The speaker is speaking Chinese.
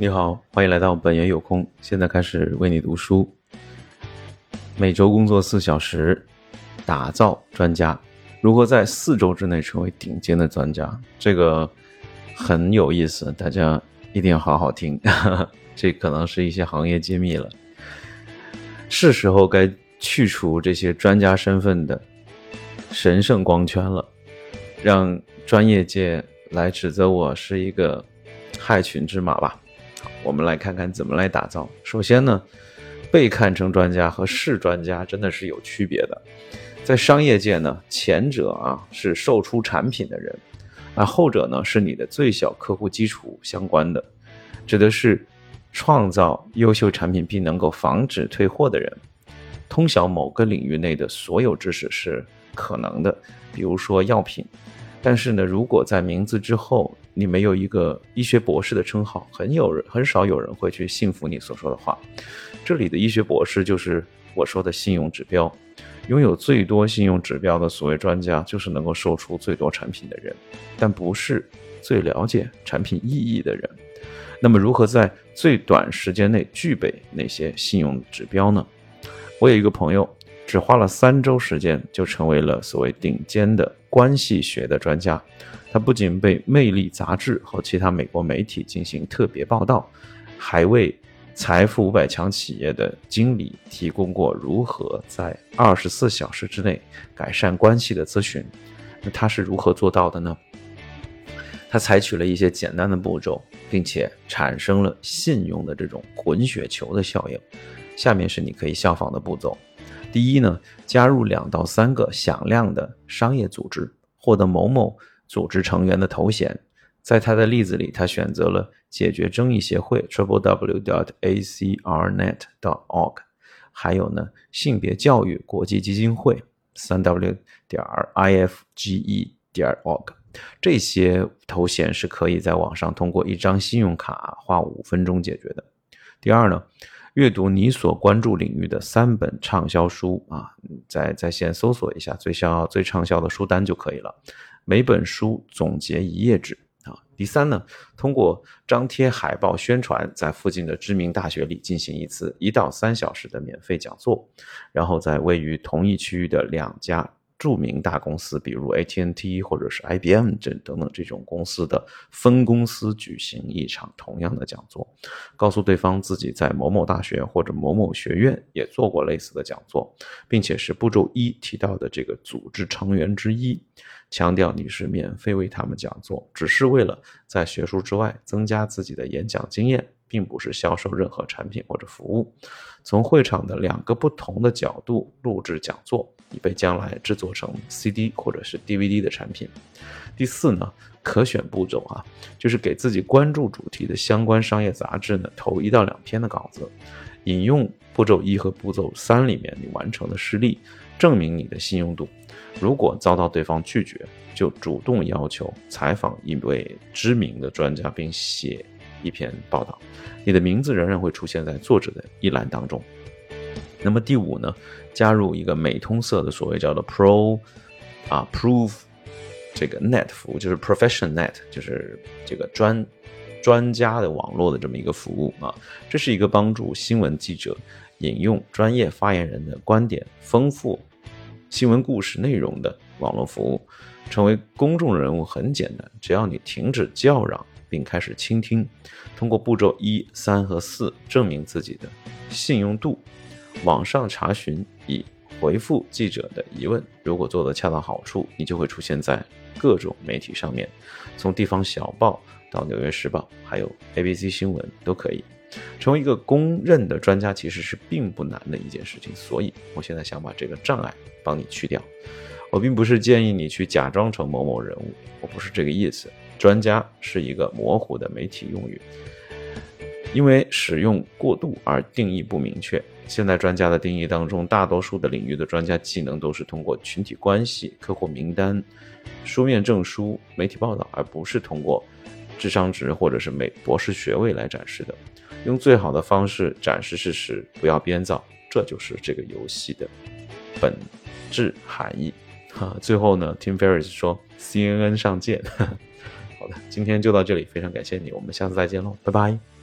你好，欢迎来到本源有空。现在开始为你读书，每周工作四小时，打造专家。如何在四周之内成为顶尖的专家？这个很有意思，大家一定要好好听。这可能是一些行业机密了。是时候该去除这些专家身份的神圣光圈了，让专业界来指责我是一个害群之马吧。我们来看看怎么来打造。首先呢，被看成专家和是专家真的是有区别的。在商业界呢，前者啊是售出产品的人，而后者呢是你的最小客户基础相关的，指的是创造优秀产品并能够防止退货的人。通晓某个领域内的所有知识是可能的，比如说药品。但是呢，如果在名字之后你没有一个医学博士的称号，很有人很少有人会去信服你所说的话。这里的医学博士就是我说的信用指标，拥有最多信用指标的所谓专家，就是能够售出最多产品的人，但不是最了解产品意义的人。那么，如何在最短时间内具备那些信用指标呢？我有一个朋友。只花了三周时间，就成为了所谓顶尖的关系学的专家。他不仅被《魅力》杂志和其他美国媒体进行特别报道，还为财富五百强企业的经理提供过如何在二十四小时之内改善关系的咨询。那他是如何做到的呢？他采取了一些简单的步骤，并且产生了信用的这种滚雪球的效应。下面是你可以效仿的步骤。第一呢，加入两到三个响亮的商业组织，获得某某组织成员的头衔。在他的例子里，他选择了解决争议协会 （Triple W. dot A C R Net. dot org），还有呢，性别教育国际基金会（三 W. 点 I F G E. 点 org）。这些头衔是可以在网上通过一张信用卡花五分钟解决的。第二呢。阅读你所关注领域的三本畅销书啊，在在线搜索一下最销最畅销的书单就可以了。每本书总结一页纸啊。第三呢，通过张贴海报宣传，在附近的知名大学里进行一次一到三小时的免费讲座，然后在位于同一区域的两家。著名大公司，比如 AT&T 或者是 IBM 这等等这种公司的分公司举行一场同样的讲座，告诉对方自己在某某大学或者某某学院也做过类似的讲座，并且是步骤一提到的这个组织成员之一，强调你是免费为他们讲座，只是为了在学术之外增加自己的演讲经验。并不是销售任何产品或者服务，从会场的两个不同的角度录制讲座，以备将来制作成 CD 或者是 DVD 的产品。第四呢，可选步骤啊，就是给自己关注主题的相关商业杂志呢投一到两篇的稿子，引用步骤一和步骤三里面你完成的事例，证明你的信用度。如果遭到对方拒绝，就主动要求采访一位知名的专家，并写。一篇报道，你的名字仍然会出现在作者的一栏当中。那么第五呢，加入一个美通色的所谓叫做 Pro 啊 Prove 这个 Net 服务，就是 Professional Net，就是这个专专家的网络的这么一个服务啊。这是一个帮助新闻记者引用专业发言人的观点，丰富新闻故事内容的网络服务。成为公众人物很简单，只要你停止叫嚷。并开始倾听，通过步骤一、三和四证明自己的信用度。网上查询以回复记者的疑问，如果做得恰到好处，你就会出现在各种媒体上面，从地方小报到纽约时报，还有 ABC 新闻都可以。成为一个公认的专家其实是并不难的一件事情，所以我现在想把这个障碍帮你去掉。我并不是建议你去假装成某某人物，我不是这个意思。专家是一个模糊的媒体用语，因为使用过度而定义不明确。现在专家的定义当中，大多数的领域的专家技能都是通过群体关系、客户名单、书面证书、媒体报道，而不是通过智商值或者是美博士学位来展示的。用最好的方式展示事实，不要编造，这就是这个游戏的本质含义。哈，最后呢，Tim Ferriss 说：“CNN 上见。”好的，今天就到这里，非常感谢你，我们下次再见喽，拜拜。